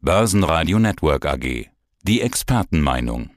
Börsenradio Network AG. Die Expertenmeinung.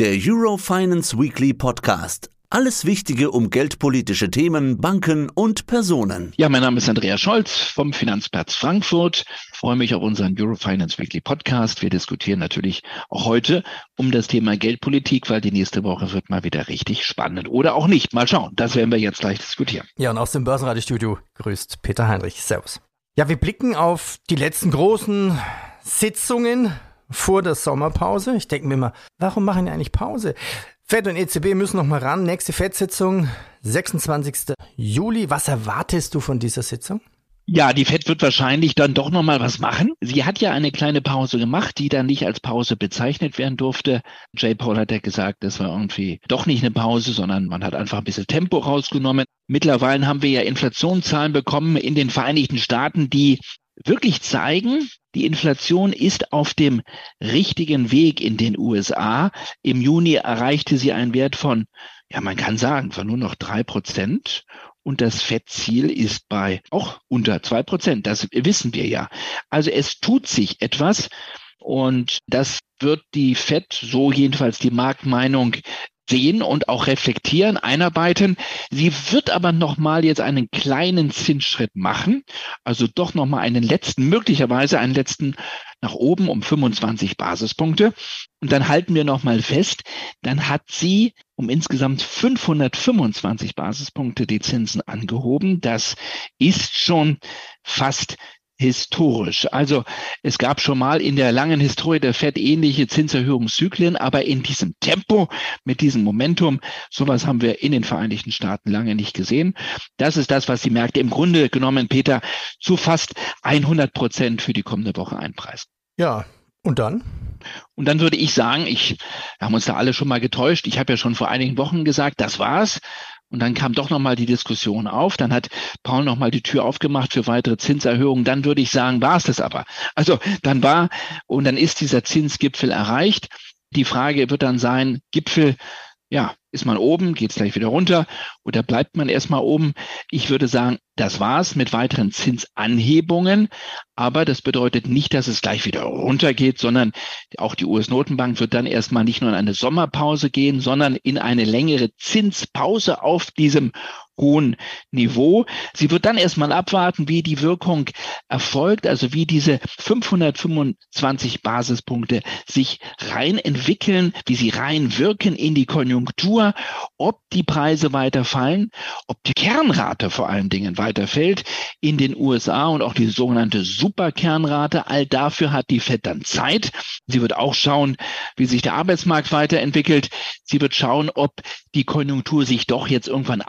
Der Eurofinance Weekly Podcast. Alles Wichtige um geldpolitische Themen, Banken und Personen. Ja, mein Name ist Andreas Scholz vom Finanzplatz Frankfurt. Ich freue mich auf unseren Eurofinance Weekly Podcast. Wir diskutieren natürlich auch heute um das Thema Geldpolitik, weil die nächste Woche wird mal wieder richtig spannend. Oder auch nicht. Mal schauen. Das werden wir jetzt gleich diskutieren. Ja, und aus dem Börsenradiostudio grüßt Peter Heinrich. Servus. Ja, wir blicken auf die letzten großen Sitzungen vor der Sommerpause. Ich denke mir immer, warum machen die eigentlich Pause? Fed und EZB müssen noch mal ran. Nächste Fed-Sitzung, 26. Juli. Was erwartest du von dieser Sitzung? Ja, die Fed wird wahrscheinlich dann doch noch mal was machen. Sie hat ja eine kleine Pause gemacht, die dann nicht als Pause bezeichnet werden durfte. Jay Paul hat ja gesagt, das war irgendwie doch nicht eine Pause, sondern man hat einfach ein bisschen Tempo rausgenommen. Mittlerweile haben wir ja Inflationszahlen bekommen in den Vereinigten Staaten, die wirklich zeigen, die Inflation ist auf dem richtigen Weg in den USA. Im Juni erreichte sie einen Wert von, ja, man kann sagen, von nur noch drei Prozent. Und das Fettziel ist bei auch unter zwei Prozent. Das wissen wir ja. Also es tut sich etwas. Und das wird die FED, so jedenfalls die Marktmeinung, sehen und auch reflektieren, einarbeiten. Sie wird aber nochmal jetzt einen kleinen Zinsschritt machen, also doch nochmal einen letzten, möglicherweise einen letzten nach oben um 25 Basispunkte. Und dann halten wir nochmal fest, dann hat sie um insgesamt 525 Basispunkte die Zinsen angehoben. Das ist schon fast historisch. Also es gab schon mal in der langen Historie der Fed ähnliche Zinserhöhungszyklen, aber in diesem Tempo, mit diesem Momentum, sowas haben wir in den Vereinigten Staaten lange nicht gesehen. Das ist das, was die Märkte im Grunde genommen, Peter, zu fast 100 Prozent für die kommende Woche einpreisen. Ja, und dann? Und dann würde ich sagen, ich wir haben uns da alle schon mal getäuscht. Ich habe ja schon vor einigen Wochen gesagt, das war's. Und dann kam doch nochmal die Diskussion auf. Dann hat Paul nochmal die Tür aufgemacht für weitere Zinserhöhungen. Dann würde ich sagen, war es das aber. Also dann war und dann ist dieser Zinsgipfel erreicht. Die Frage wird dann sein, Gipfel ja, ist man oben, geht es gleich wieder runter oder bleibt man erstmal oben? Ich würde sagen, das war's mit weiteren Zinsanhebungen. Aber das bedeutet nicht, dass es gleich wieder runtergeht, sondern auch die US-Notenbank wird dann erstmal nicht nur in eine Sommerpause gehen, sondern in eine längere Zinspause auf diesem hohen Niveau. Sie wird dann erstmal abwarten, wie die Wirkung erfolgt, also wie diese 525 Basispunkte sich rein entwickeln, wie sie rein wirken in die Konjunktur, ob die Preise weiter fallen, ob die Kernrate vor allen Dingen weiter fällt in den USA und auch die sogenannte Superkernrate. All dafür hat die Fed dann Zeit. Sie wird auch schauen, wie sich der Arbeitsmarkt weiterentwickelt. Sie wird schauen, ob die Konjunktur sich doch jetzt irgendwann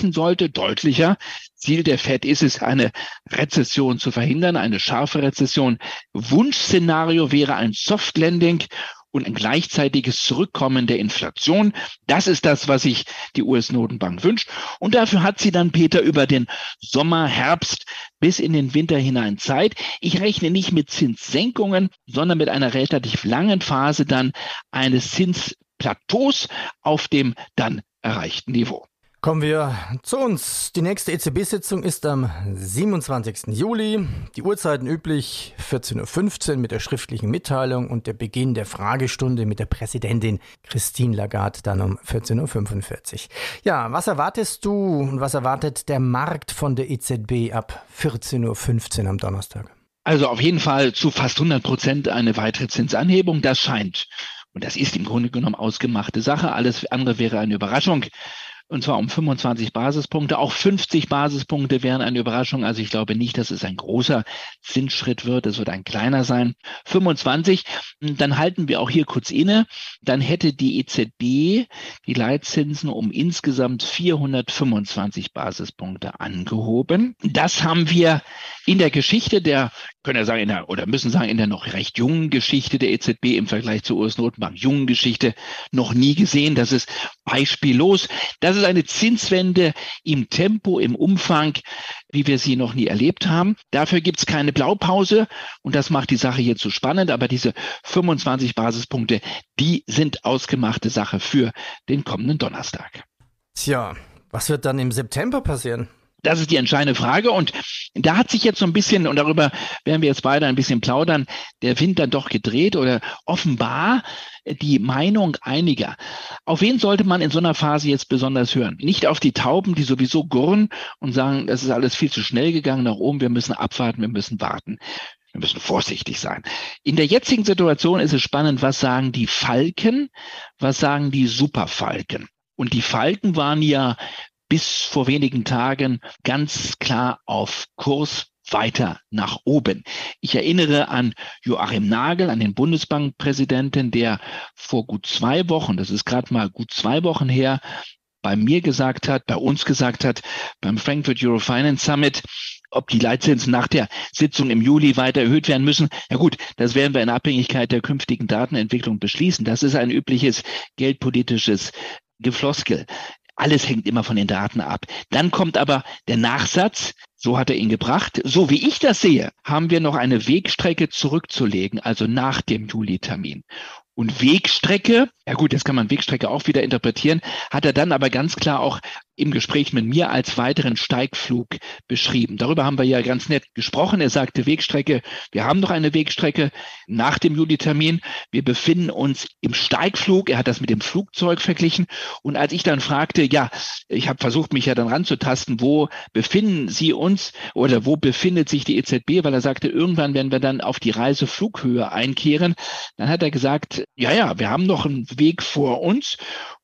abschwächen sollte, deutlicher. Ziel der FED ist es, eine Rezession zu verhindern, eine scharfe Rezession. Wunschszenario wäre ein Soft Landing und ein gleichzeitiges Zurückkommen der Inflation. Das ist das, was sich die US-Notenbank wünscht. Und dafür hat sie dann, Peter, über den Sommer, Herbst bis in den Winter hinein Zeit. Ich rechne nicht mit Zinssenkungen, sondern mit einer relativ langen Phase dann eines Zinsplateaus auf dem dann erreichten Niveau. Kommen wir zu uns. Die nächste EZB-Sitzung ist am 27. Juli. Die Uhrzeiten üblich 14.15 Uhr mit der schriftlichen Mitteilung und der Beginn der Fragestunde mit der Präsidentin Christine Lagarde dann um 14.45 Uhr. Ja, was erwartest du und was erwartet der Markt von der EZB ab 14.15 Uhr am Donnerstag? Also auf jeden Fall zu fast 100 Prozent eine weitere Zinsanhebung. Das scheint und das ist im Grunde genommen ausgemachte Sache. Alles andere wäre eine Überraschung und zwar um 25 Basispunkte. Auch 50 Basispunkte wären eine Überraschung. Also ich glaube nicht, dass es ein großer Zinsschritt wird. Es wird ein kleiner sein. 25, dann halten wir auch hier kurz inne. Dann hätte die EZB die Leitzinsen um insgesamt 425 Basispunkte angehoben. Das haben wir in der Geschichte der, können wir sagen, in der, oder müssen sagen, in der noch recht jungen Geschichte der EZB im Vergleich zur US-Notenbank, jungen Geschichte noch nie gesehen. Das ist beispiellos. Das ist eine Zinswende im Tempo, im Umfang, wie wir sie noch nie erlebt haben. Dafür gibt es keine Blaupause und das macht die Sache hier zu spannend. Aber diese 25 Basispunkte, die sind ausgemachte Sache für den kommenden Donnerstag. Tja, was wird dann im September passieren? Das ist die entscheidende Frage. Und da hat sich jetzt so ein bisschen, und darüber werden wir jetzt beide ein bisschen plaudern, der Wind dann doch gedreht oder offenbar die Meinung einiger. Auf wen sollte man in so einer Phase jetzt besonders hören? Nicht auf die Tauben, die sowieso gurren und sagen, das ist alles viel zu schnell gegangen nach oben, wir müssen abwarten, wir müssen warten. Wir müssen vorsichtig sein. In der jetzigen Situation ist es spannend, was sagen die Falken, was sagen die Superfalken. Und die Falken waren ja bis vor wenigen Tagen ganz klar auf Kurs weiter nach oben. Ich erinnere an Joachim Nagel, an den Bundesbankpräsidenten, der vor gut zwei Wochen, das ist gerade mal gut zwei Wochen her, bei mir gesagt hat, bei uns gesagt hat, beim Frankfurt Eurofinance Summit, ob die Leitzinsen nach der Sitzung im Juli weiter erhöht werden müssen. Ja gut, das werden wir in Abhängigkeit der künftigen Datenentwicklung beschließen. Das ist ein übliches geldpolitisches Gefloskel. Alles hängt immer von den Daten ab. Dann kommt aber der Nachsatz, so hat er ihn gebracht. So wie ich das sehe, haben wir noch eine Wegstrecke zurückzulegen, also nach dem Juli-Termin. Und Wegstrecke, ja gut, jetzt kann man Wegstrecke auch wieder interpretieren, hat er dann aber ganz klar auch im Gespräch mit mir als weiteren Steigflug beschrieben. Darüber haben wir ja ganz nett gesprochen. Er sagte Wegstrecke, wir haben noch eine Wegstrecke nach dem Juli-Termin. Wir befinden uns im Steigflug. Er hat das mit dem Flugzeug verglichen. Und als ich dann fragte, ja, ich habe versucht, mich ja dann ranzutasten, wo befinden Sie uns oder wo befindet sich die EZB, weil er sagte, irgendwann werden wir dann auf die Reiseflughöhe einkehren. Dann hat er gesagt, ja, ja, wir haben noch einen Weg vor uns.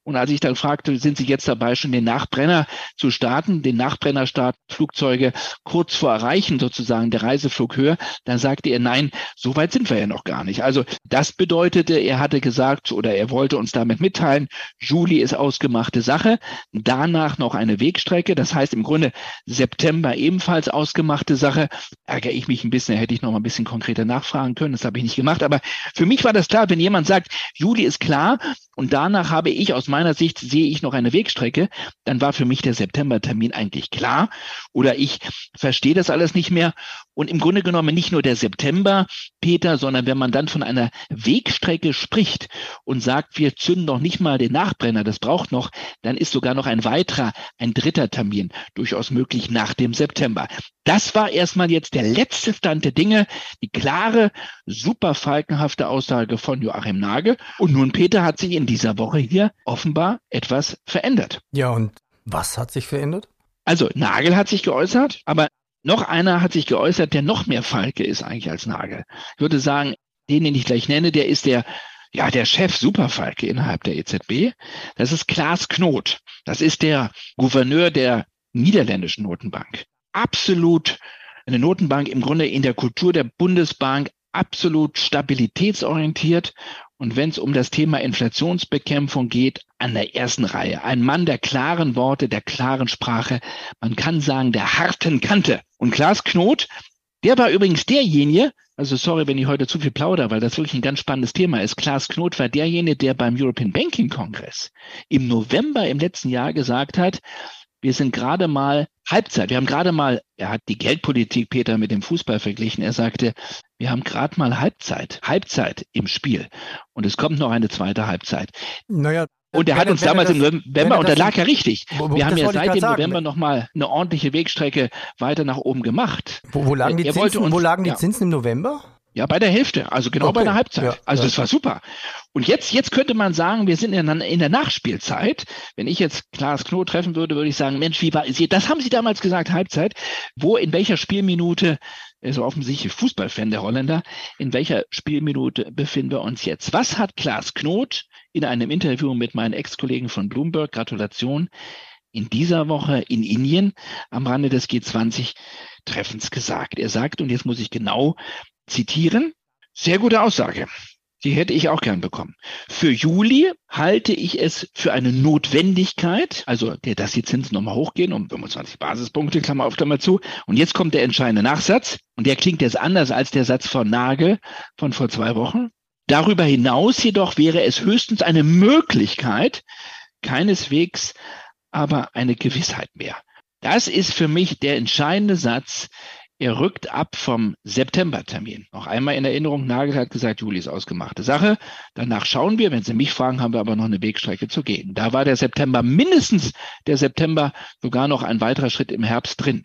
Und als ich dann fragte, sind Sie jetzt dabei, schon den Nachbrenner zu starten, den Nachbrennerstart Flugzeuge kurz vor Erreichen sozusagen der Reiseflughöhe, dann sagte er, nein, so weit sind wir ja noch gar nicht. Also das bedeutete, er hatte gesagt oder er wollte uns damit mitteilen, Juli ist ausgemachte Sache, danach noch eine Wegstrecke, das heißt im Grunde September ebenfalls ausgemachte Sache. Ärgere ich mich ein bisschen, hätte ich noch mal ein bisschen konkreter nachfragen können, das habe ich nicht gemacht, aber für mich war das klar, wenn jemand sagt, Juli ist klar und danach habe ich aus meiner Sicht sehe ich noch eine Wegstrecke, dann war für mich der Septembertermin eigentlich klar oder ich verstehe das alles nicht mehr. Und im Grunde genommen nicht nur der September, Peter, sondern wenn man dann von einer Wegstrecke spricht und sagt, wir zünden noch nicht mal den Nachbrenner, das braucht noch, dann ist sogar noch ein weiterer, ein dritter Termin durchaus möglich nach dem September. Das war erstmal jetzt der letzte Stand der Dinge, die klare, super falkenhafte Aussage von Joachim Nagel. Und nun, Peter, hat sich in dieser Woche hier offenbar etwas verändert. Ja, und was hat sich verändert? Also Nagel hat sich geäußert, aber noch einer hat sich geäußert, der noch mehr Falke ist eigentlich als Nagel. Ich würde sagen, den, den ich gleich nenne, der ist der ja, der Chef Superfalke innerhalb der EZB, das ist Klaas Knot. Das ist der Gouverneur der niederländischen Notenbank. Absolut eine Notenbank im Grunde in der Kultur der Bundesbank absolut stabilitätsorientiert und wenn es um das Thema Inflationsbekämpfung geht, an der ersten Reihe. Ein Mann der klaren Worte, der klaren Sprache. Man kann sagen, der harten Kante. Und Klaas Knot, der war übrigens derjenige, also sorry, wenn ich heute zu viel plaudere, weil das wirklich ein ganz spannendes Thema ist. Klaas Knot war derjenige, der beim European Banking Congress im November im letzten Jahr gesagt hat, wir sind gerade mal Halbzeit. Wir haben gerade mal, er hat die Geldpolitik, Peter, mit dem Fußball verglichen. Er sagte, wir haben gerade mal Halbzeit, Halbzeit im Spiel. Und es kommt noch eine zweite Halbzeit. Naja, und er hat uns damals das, im November, und da lag er richtig. Wir haben ja seit dem November nochmal eine ordentliche Wegstrecke weiter nach oben gemacht. Wo, wo lagen die, Zinsen, uns, wo lagen die ja. Zinsen im November? Ja, bei der Hälfte, also genau okay. bei der Halbzeit. Ja, also ja. das war super. Und jetzt, jetzt könnte man sagen, wir sind in, in der Nachspielzeit. Wenn ich jetzt Klaas Knoh treffen würde, würde ich sagen, Mensch, wie war das haben Sie damals gesagt, Halbzeit. Wo, in welcher Spielminute, so offensichtlich Fußballfan der Holländer, in welcher Spielminute befinden wir uns jetzt? Was hat Klaas Knot in einem Interview mit meinen Ex-Kollegen von Bloomberg, Gratulation, in dieser Woche in Indien am Rande des G20-Treffens gesagt? Er sagt, und jetzt muss ich genau zitieren. Sehr gute Aussage. Die hätte ich auch gern bekommen. Für Juli halte ich es für eine Notwendigkeit, also dass die Zinsen nochmal hochgehen um 25 Basispunkte, Klammer auf, Klammer zu. Und jetzt kommt der entscheidende Nachsatz. Und der klingt jetzt anders als der Satz von Nagel von vor zwei Wochen. Darüber hinaus jedoch wäre es höchstens eine Möglichkeit, keineswegs aber eine Gewissheit mehr. Das ist für mich der entscheidende Satz er rückt ab vom Septembertermin. Noch einmal in Erinnerung, Nagel hat gesagt, Juli ist ausgemachte Sache. Danach schauen wir, wenn Sie mich fragen, haben wir aber noch eine Wegstrecke zu gehen. Da war der September mindestens der September sogar noch ein weiterer Schritt im Herbst drin.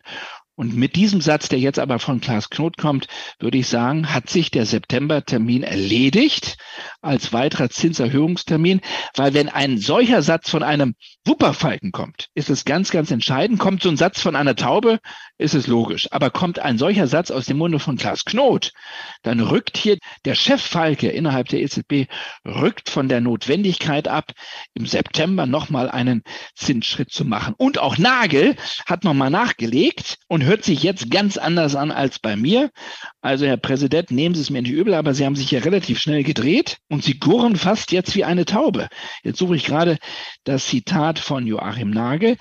Und mit diesem Satz, der jetzt aber von Klaas Knot kommt, würde ich sagen, hat sich der Septembertermin erledigt als weiterer Zinserhöhungstermin, weil wenn ein solcher Satz von einem Wupperfalken kommt, ist es ganz, ganz entscheidend. Kommt so ein Satz von einer Taube, ist es logisch. Aber kommt ein solcher Satz aus dem Munde von Klaas Knot, dann rückt hier der Chef Falke innerhalb der EZB, rückt von der Notwendigkeit ab, im September nochmal einen Zinsschritt zu machen. Und auch Nagel hat nochmal nachgelegt und hört sich jetzt ganz anders an als bei mir. Also, Herr Präsident, nehmen Sie es mir nicht übel, aber Sie haben sich ja relativ schnell gedreht und Sie gurren fast jetzt wie eine Taube. Jetzt suche ich gerade das Zitat von Joachim Nagel.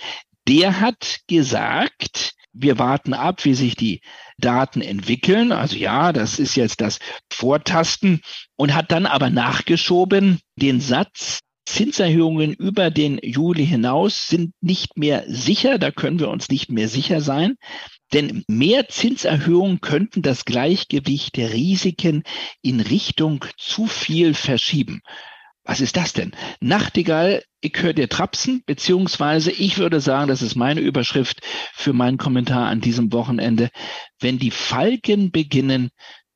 Der hat gesagt, wir warten ab, wie sich die Daten entwickeln. Also ja, das ist jetzt das Vortasten und hat dann aber nachgeschoben den Satz, Zinserhöhungen über den Juli hinaus sind nicht mehr sicher, da können wir uns nicht mehr sicher sein. Denn mehr Zinserhöhungen könnten das Gleichgewicht der Risiken in Richtung zu viel verschieben. Was ist das denn? Nachtigall, ich höre dir trapsen, beziehungsweise ich würde sagen, das ist meine Überschrift für meinen Kommentar an diesem Wochenende. Wenn die Falken beginnen,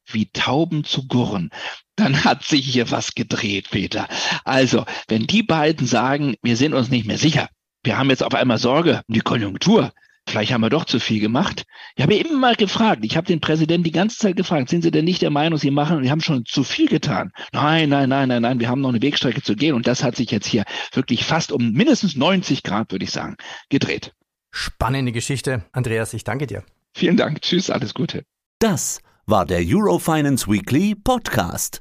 wie Tauben zu gurren, dann hat sich hier was gedreht, Peter. Also, wenn die beiden sagen, wir sind uns nicht mehr sicher, wir haben jetzt auf einmal Sorge um die Konjunktur, Vielleicht haben wir doch zu viel gemacht. Ich habe immer mal gefragt, ich habe den Präsidenten die ganze Zeit gefragt, sind Sie denn nicht der Meinung, Sie machen, wir haben schon zu viel getan? Nein, nein, nein, nein, nein, wir haben noch eine Wegstrecke zu gehen und das hat sich jetzt hier wirklich fast um mindestens 90 Grad, würde ich sagen, gedreht. Spannende Geschichte. Andreas, ich danke dir. Vielen Dank. Tschüss, alles Gute. Das war der Eurofinance Weekly Podcast.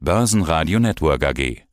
Börsenradio Network AG.